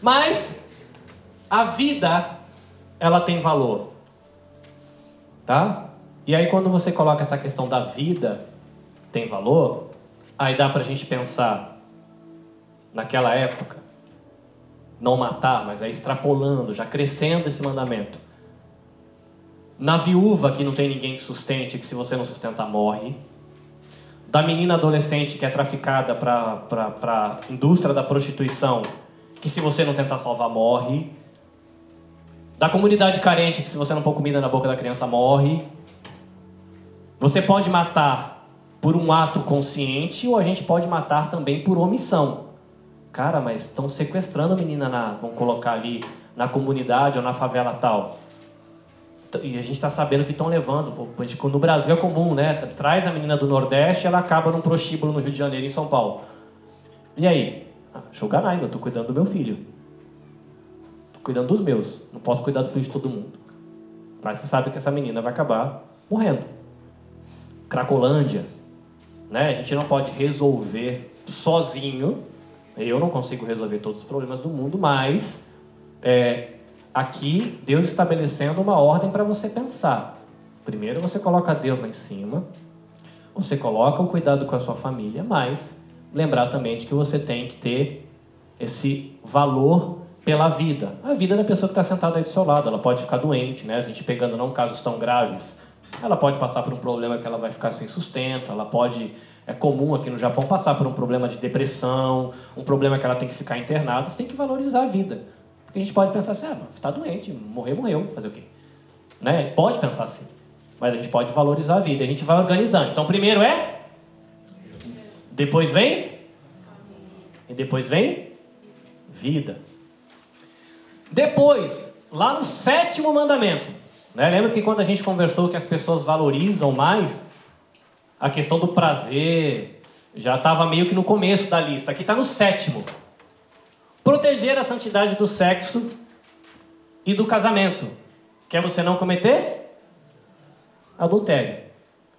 Mas a vida, ela tem valor. Tá? E aí, quando você coloca essa questão da vida tem valor, aí dá para a gente pensar naquela época, não matar, mas aí extrapolando, já crescendo esse mandamento. Na viúva que não tem ninguém que sustente, que se você não sustentar morre. Da menina adolescente que é traficada para a indústria da prostituição, que se você não tentar salvar morre. Da comunidade carente, que se você não pôr comida na boca da criança morre. Você pode matar por um ato consciente ou a gente pode matar também por omissão. Cara, mas estão sequestrando a menina na, vamos colocar ali na comunidade ou na favela tal. E a gente está sabendo que estão levando. No Brasil é comum, né? Traz a menina do Nordeste, ela acaba num prostíbulo no Rio de Janeiro, em São Paulo. E aí? Ah, Shoganai, eu estou cuidando do meu filho. Cuidando dos meus. Não posso cuidar do filho de todo mundo. Mas você sabe que essa menina vai acabar morrendo. Cracolândia. Né? A gente não pode resolver sozinho. Eu não consigo resolver todos os problemas do mundo, mas é, aqui Deus estabelecendo uma ordem para você pensar. Primeiro você coloca Deus lá em cima, você coloca o cuidado com a sua família, mas lembrar também de que você tem que ter esse valor pela vida. A vida da pessoa que está sentada aí do seu lado, ela pode ficar doente, né? A gente pegando não casos tão graves, ela pode passar por um problema que ela vai ficar sem sustento, ela pode é comum aqui no Japão passar por um problema de depressão, um problema que ela tem que ficar internada, você tem que valorizar a vida. Porque a gente pode pensar assim, ah, está doente, morreu, morreu, fazer o quê? Né? Pode pensar assim, mas a gente pode valorizar a vida, a gente vai organizando. Então, primeiro é, depois vem, e depois vem vida. Depois, lá no sétimo mandamento, né? lembra que quando a gente conversou que as pessoas valorizam mais a questão do prazer, já estava meio que no começo da lista, aqui está no sétimo. Proteger a santidade do sexo e do casamento. Quer você não cometer? Adultério.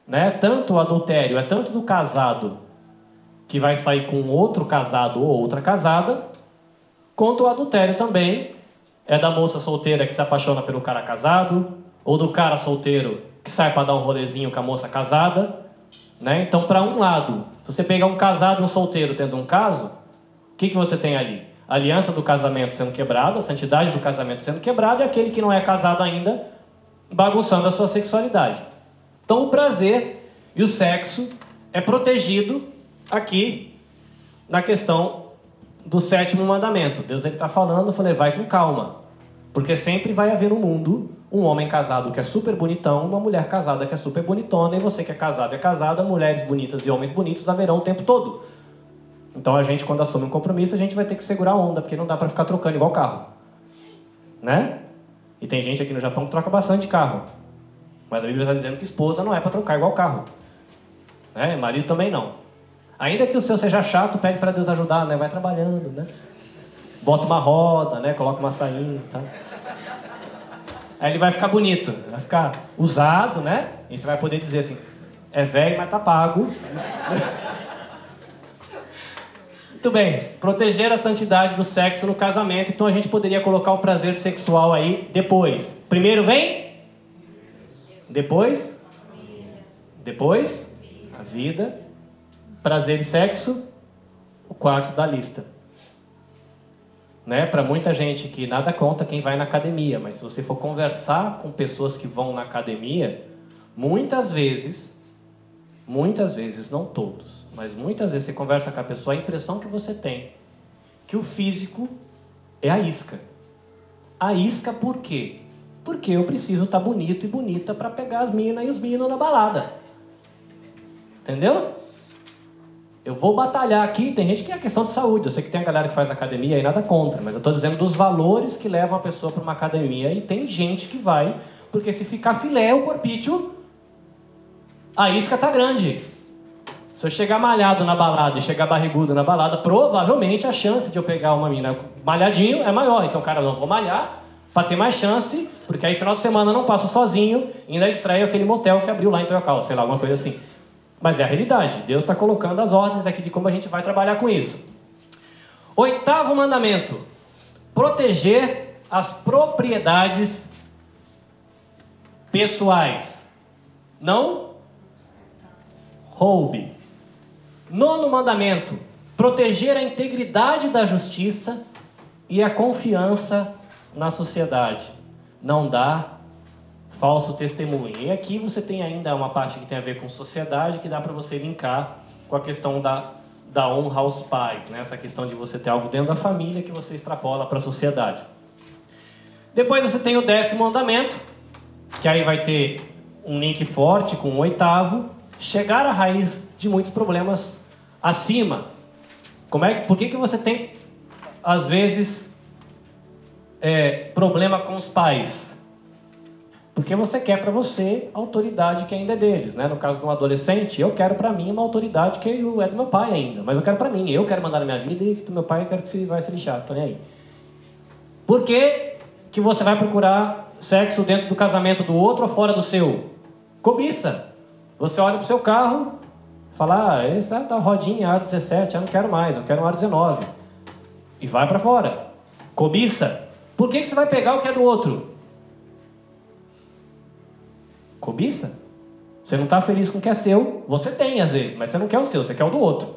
Né? Tanto o adultério é tanto do casado que vai sair com outro casado ou outra casada, quanto o adultério também é da moça solteira que se apaixona pelo cara casado, ou do cara solteiro que sai para dar um rolezinho com a moça casada. Né? Então, para um lado, se você pegar um casado e um solteiro tendo um caso, o que, que você tem ali? A aliança do casamento sendo quebrada, a santidade do casamento sendo quebrada, e aquele que não é casado ainda bagunçando a sua sexualidade. Então, o prazer e o sexo é protegido aqui na questão do sétimo mandamento. Deus ele está falando, eu falei, vai com calma. Porque sempre vai haver no mundo um homem casado que é super bonitão, uma mulher casada que é super bonitona, e você que é casado é casada, mulheres bonitas e homens bonitos haverão o tempo todo. Então a gente, quando assume um compromisso, a gente vai ter que segurar a onda, porque não dá para ficar trocando igual carro. Né? E tem gente aqui no Japão que troca bastante carro. Mas a Bíblia está dizendo que esposa não é para trocar igual carro. Né? Marido também não. Ainda que o seu seja chato, pede para Deus ajudar, né? Vai trabalhando, né? Bota uma roda, né? Coloca uma sainha, tá? Aí ele vai ficar bonito, vai ficar usado, né? E você vai poder dizer assim: é velho, mas tá pago. Muito bem, proteger a santidade do sexo no casamento. Então a gente poderia colocar o prazer sexual aí depois. Primeiro vem? Depois? Depois? A vida prazer e sexo, o quarto da lista. Né? Para muita gente que nada conta quem vai na academia, mas se você for conversar com pessoas que vão na academia, muitas vezes, muitas vezes, não todos, mas muitas vezes você conversa com a pessoa, a impressão que você tem que o físico é a isca. A isca por quê? Porque eu preciso estar tá bonito e bonita para pegar as minas e os meninos na balada. Entendeu? Eu vou batalhar aqui. Tem gente que é questão de saúde. Eu sei que tem a galera que faz academia e nada contra, mas eu estou dizendo dos valores que levam a pessoa para uma academia. E tem gente que vai, porque se ficar filé o corpício, a isca tá grande. Se eu chegar malhado na balada e chegar barrigudo na balada, provavelmente a chance de eu pegar uma mina malhadinho é maior. Então, cara, eu não vou malhar para ter mais chance, porque aí final de semana eu não passo sozinho ainda estreio aquele motel que abriu lá em Toyokawa, sei lá, alguma coisa assim. Mas é a realidade. Deus está colocando as ordens aqui de como a gente vai trabalhar com isso. Oitavo mandamento: proteger as propriedades pessoais. Não roube. Nono mandamento: proteger a integridade da justiça e a confiança na sociedade. Não dar falso testemunho. E aqui você tem ainda uma parte que tem a ver com sociedade que dá para você linkar com a questão da, da honra aos pais, né? essa questão de você ter algo dentro da família que você extrapola para a sociedade. Depois você tem o décimo mandamento, que aí vai ter um link forte com o oitavo, chegar à raiz de muitos problemas acima. Como é que, por que, que você tem, às vezes, é, problema com os pais? Porque você quer para você a autoridade que ainda é deles, né? No caso de um adolescente, eu quero para mim uma autoridade que é do meu pai ainda, mas eu quero para mim, eu quero mandar na minha vida e do meu pai eu quero que você vai se lixar, tô nem aí. Por que, que você vai procurar sexo dentro do casamento do outro ou fora do seu? Cobiça. Você olha pro seu carro, fala, ah, essa tá rodinha aro 17, eu não quero mais, eu quero um aro 19. E vai para fora. Cobiça. Por que, que você vai pegar o que é do outro? Cobiça? Você não está feliz com o que é seu, você tem às vezes, mas você não quer o seu, você quer o do outro.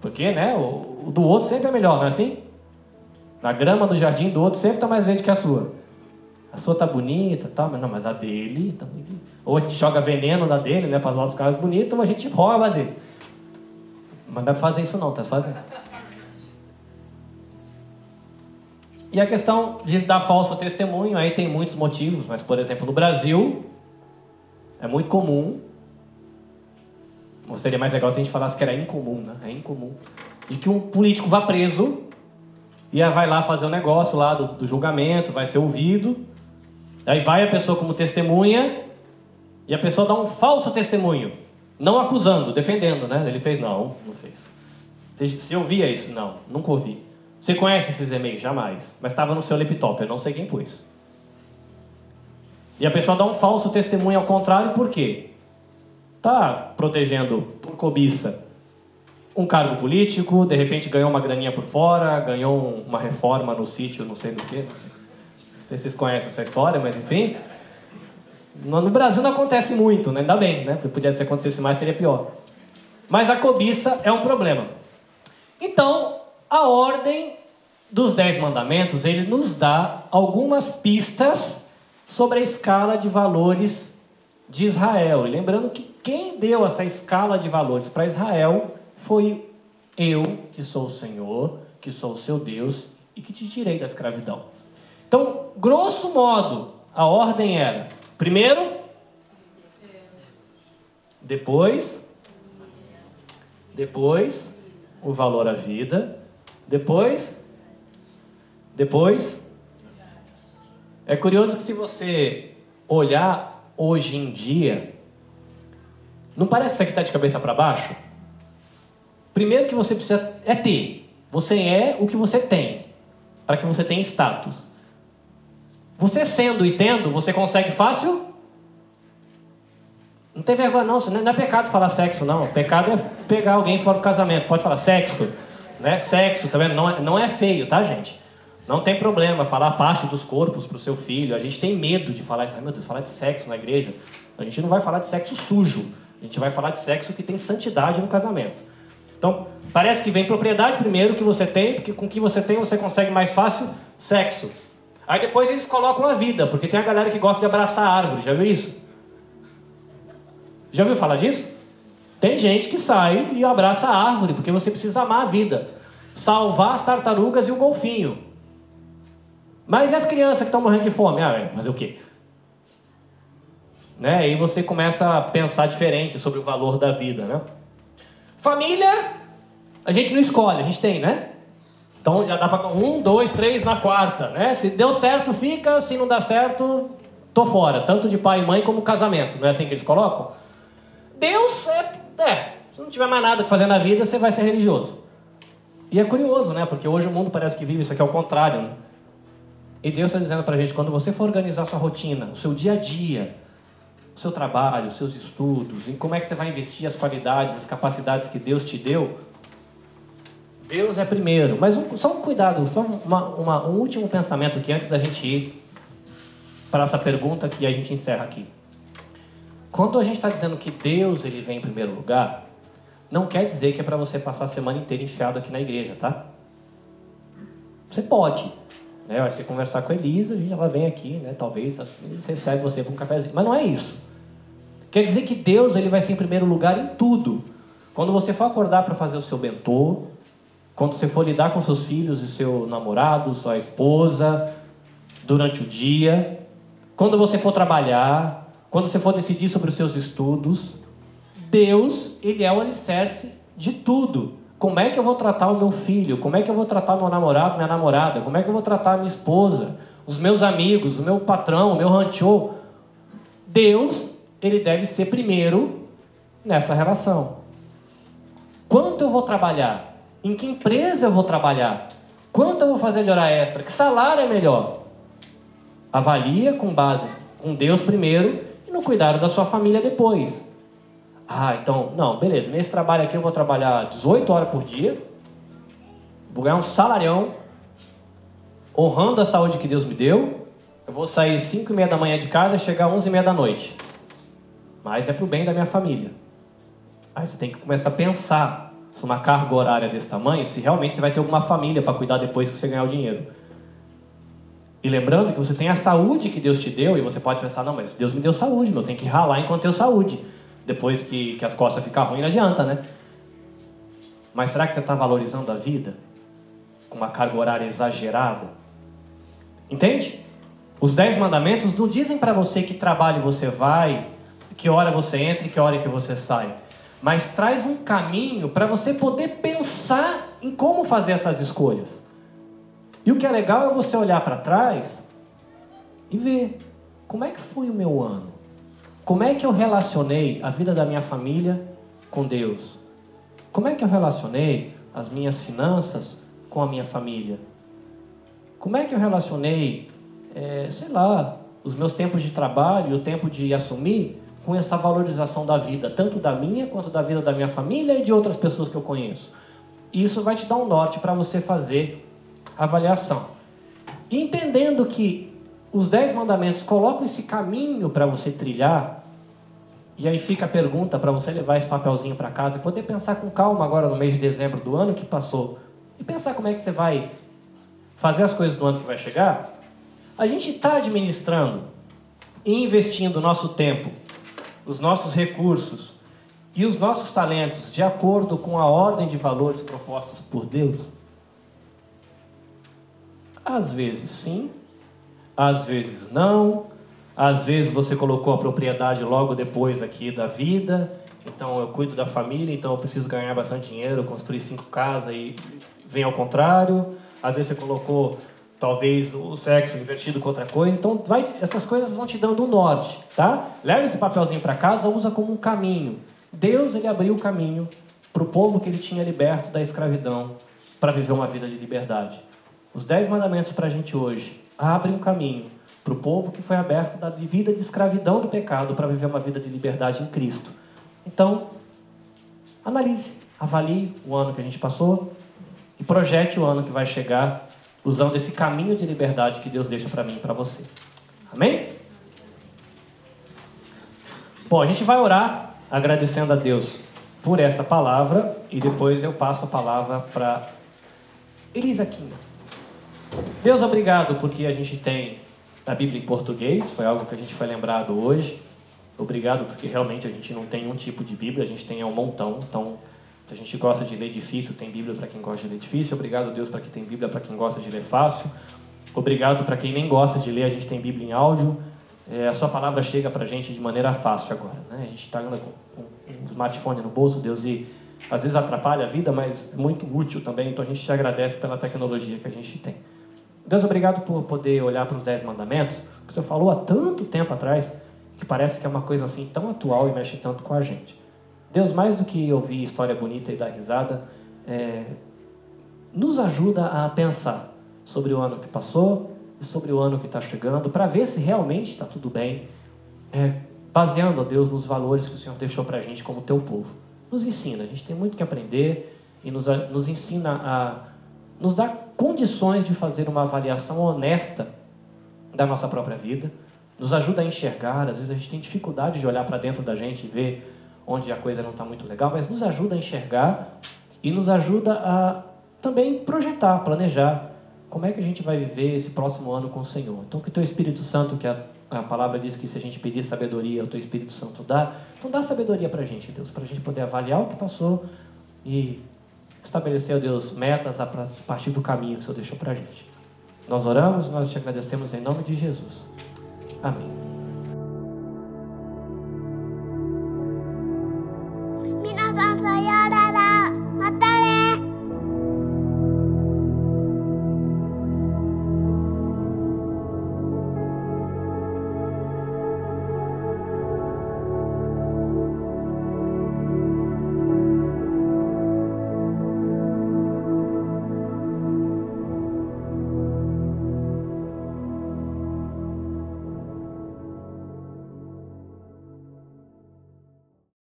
Porque, né, o, o do outro sempre é melhor, não é assim? Na grama do jardim do outro sempre está mais verde que a sua. A sua tá bonita, tá, mas não, mas a dele tá Ou a gente joga veneno na dele, né, para os nossos carros bonitos, ou a gente rouba a dele. Mas não dá pra fazer isso não, tá só E a questão de dar falso testemunho, aí tem muitos motivos, mas por exemplo, no Brasil é muito comum. Ou seria mais legal se a gente falasse que era incomum, né? É incomum. De que um político vá preso e vai lá fazer o um negócio lá do, do julgamento, vai ser ouvido. Aí vai a pessoa como testemunha e a pessoa dá um falso testemunho. Não acusando, defendendo, né? Ele fez, não, não fez. Você ouvia isso? Não, nunca ouvi. Você conhece esses e-mails? Jamais. Mas estava no seu laptop, eu não sei quem pôs. E a pessoa dá um falso testemunho ao contrário, por quê? Está protegendo por cobiça um cargo político, de repente ganhou uma graninha por fora, ganhou uma reforma no sítio, não sei do que. Não sei se vocês conhecem essa história, mas enfim. No Brasil não acontece muito, né? ainda bem, né? Porque podia se acontecesse mais, seria pior. Mas a cobiça é um problema. Então, a ordem dos Dez Mandamentos, ele nos dá algumas pistas sobre a escala de valores de Israel. E lembrando que quem deu essa escala de valores para Israel foi eu, que sou o Senhor, que sou o seu Deus e que te tirei da escravidão. Então, grosso modo, a ordem era: primeiro, depois, depois, o valor à vida, depois, depois. É curioso que se você olhar hoje em dia, não parece que isso aqui está de cabeça para baixo? Primeiro que você precisa é ter. Você é o que você tem, para que você tenha status. Você sendo e tendo, você consegue fácil? Não tem vergonha não, não é pecado falar sexo não. Pecado é pegar alguém fora do casamento. Pode falar sexo. Né? Sexo, tá vendo? Não é, não é feio, tá, gente? Não tem problema falar parte dos corpos para o seu filho. A gente tem medo de falar, ai meu Deus, falar de sexo na igreja. A gente não vai falar de sexo sujo. A gente vai falar de sexo que tem santidade no casamento. Então, parece que vem propriedade primeiro que você tem, porque com o que você tem você consegue mais fácil sexo. Aí depois eles colocam a vida, porque tem a galera que gosta de abraçar árvore, já viu isso? Já ouviu falar disso? Tem gente que sai e abraça a árvore, porque você precisa amar a vida. Salvar as tartarugas e o golfinho. Mas e as crianças que estão morrendo de fome? Ah, fazer o quê? Né? Aí você começa a pensar diferente sobre o valor da vida, né? Família, a gente não escolhe, a gente tem, né? Então já dá para um, dois, três na quarta, né? Se deu certo, fica. Se não dá certo, tô fora. Tanto de pai e mãe como casamento. Não é assim que eles colocam? Deus é é, se não tiver mais nada para fazer na vida, você vai ser religioso. E é curioso, né? Porque hoje o mundo parece que vive isso aqui ao contrário. Né? E Deus está dizendo para a gente: quando você for organizar sua rotina, o seu dia a dia, o seu trabalho, os seus estudos, em como é que você vai investir as qualidades, as capacidades que Deus te deu, Deus é primeiro. Mas um, só um cuidado, só uma, uma, um último pensamento aqui antes da gente ir para essa pergunta que a gente encerra aqui. Quando a gente está dizendo que Deus ele vem em primeiro lugar, não quer dizer que é para você passar a semana inteira enfiado aqui na igreja, tá? Você pode. Né? Vai ser conversar com a Elisa, ela vem aqui, né? talvez recebe você para um cafezinho. Mas não é isso. Quer dizer que Deus ele vai ser em primeiro lugar em tudo. Quando você for acordar para fazer o seu bentô, quando você for lidar com seus filhos e seu namorado, sua esposa, durante o dia, quando você for trabalhar, quando você for decidir sobre os seus estudos, Deus, ele é o alicerce de tudo. Como é que eu vou tratar o meu filho? Como é que eu vou tratar meu namorado, minha namorada? Como é que eu vou tratar a minha esposa? Os meus amigos, o meu patrão, o meu rancho? Deus, ele deve ser primeiro nessa relação. Quanto eu vou trabalhar? Em que empresa eu vou trabalhar? Quanto eu vou fazer de hora extra? Que salário é melhor? Avalia com base com Deus primeiro e no cuidado da sua família depois. Ah, então, não, beleza, nesse trabalho aqui eu vou trabalhar 18 horas por dia, vou ganhar um salarião, honrando a saúde que Deus me deu, eu vou sair 5 e meia da manhã de casa e chegar 11 e meia da noite. Mas é para o bem da minha família. Aí você tem que começar a pensar se uma carga horária desse tamanho, se realmente você vai ter alguma família para cuidar depois que você ganhar o dinheiro. E lembrando que você tem a saúde que Deus te deu, e você pode pensar, não, mas Deus me deu saúde, meu, tem que ralar enquanto tenho saúde. Depois que, que as costas ficam ruins, não adianta, né? Mas será que você está valorizando a vida? Com uma carga horária exagerada? Entende? Os dez mandamentos não dizem para você que trabalho você vai, que hora você entra e que hora que você sai. Mas traz um caminho para você poder pensar em como fazer essas escolhas. E o que é legal é você olhar para trás e ver como é que foi o meu ano. Como é que eu relacionei a vida da minha família com Deus? Como é que eu relacionei as minhas finanças com a minha família? Como é que eu relacionei, é, sei lá, os meus tempos de trabalho, o tempo de assumir com essa valorização da vida, tanto da minha quanto da vida da minha família e de outras pessoas que eu conheço? E isso vai te dar um norte para você fazer avaliação. Entendendo que os dez mandamentos colocam esse caminho para você trilhar. E aí fica a pergunta para você levar esse papelzinho para casa e poder pensar com calma agora no mês de dezembro do ano que passou. E pensar como é que você vai fazer as coisas do ano que vai chegar. A gente está administrando e investindo o nosso tempo, os nossos recursos e os nossos talentos de acordo com a ordem de valores propostas por Deus? Às vezes sim, às vezes não, às vezes você colocou a propriedade logo depois aqui da vida, então eu cuido da família, então eu preciso ganhar bastante dinheiro, construir cinco casas e vem ao contrário. Às vezes você colocou talvez o sexo invertido com outra coisa. Então vai, essas coisas vão te dando um norte, tá? Leva esse papelzinho para casa, usa como um caminho. Deus ele abriu o caminho para o povo que ele tinha liberto da escravidão para viver uma vida de liberdade. Os dez mandamentos para a gente hoje abre um caminho para o povo que foi aberto da vida de escravidão do pecado para viver uma vida de liberdade em Cristo. Então, analise, avalie o ano que a gente passou e projete o ano que vai chegar usando esse caminho de liberdade que Deus deixa para mim e para você. Amém? Bom, a gente vai orar agradecendo a Deus por esta palavra e depois eu passo a palavra para Elisa Quinha. Deus, obrigado porque a gente tem a Bíblia em português, foi algo que a gente foi lembrado hoje. Obrigado porque realmente a gente não tem um tipo de Bíblia, a gente tem um montão. Então, se a gente gosta de ler difícil, tem Bíblia para quem gosta de ler difícil. Obrigado, Deus, para quem tem Bíblia para quem gosta de ler fácil. Obrigado para quem nem gosta de ler, a gente tem Bíblia em áudio. É, a sua palavra chega para a gente de maneira fácil agora. Né? A gente está com, um smartphone no bolso, Deus, e às vezes atrapalha a vida, mas é muito útil também. Então a gente te agradece pela tecnologia que a gente tem. Deus, obrigado por poder olhar para os Dez Mandamentos, que o Senhor falou há tanto tempo atrás, que parece que é uma coisa assim tão atual e mexe tanto com a gente. Deus, mais do que ouvir história bonita e dar risada, é, nos ajuda a pensar sobre o ano que passou e sobre o ano que está chegando, para ver se realmente está tudo bem, é, baseando, a Deus, nos valores que o Senhor deixou para a gente como teu povo. Nos ensina, a gente tem muito que aprender e nos, nos ensina a nos dá condições de fazer uma avaliação honesta da nossa própria vida, nos ajuda a enxergar. Às vezes a gente tem dificuldade de olhar para dentro da gente e ver onde a coisa não está muito legal, mas nos ajuda a enxergar e nos ajuda a também projetar, planejar como é que a gente vai viver esse próximo ano com o Senhor. Então, que o Teu Espírito Santo, que a, a palavra diz que se a gente pedir sabedoria, o Teu Espírito Santo dá, então dá sabedoria para a gente, Deus, para a gente poder avaliar o que passou e estabelecer, ó Deus, metas a partir do caminho que o Senhor deixou para a gente. Nós oramos, nós te agradecemos em nome de Jesus. Amém. Minas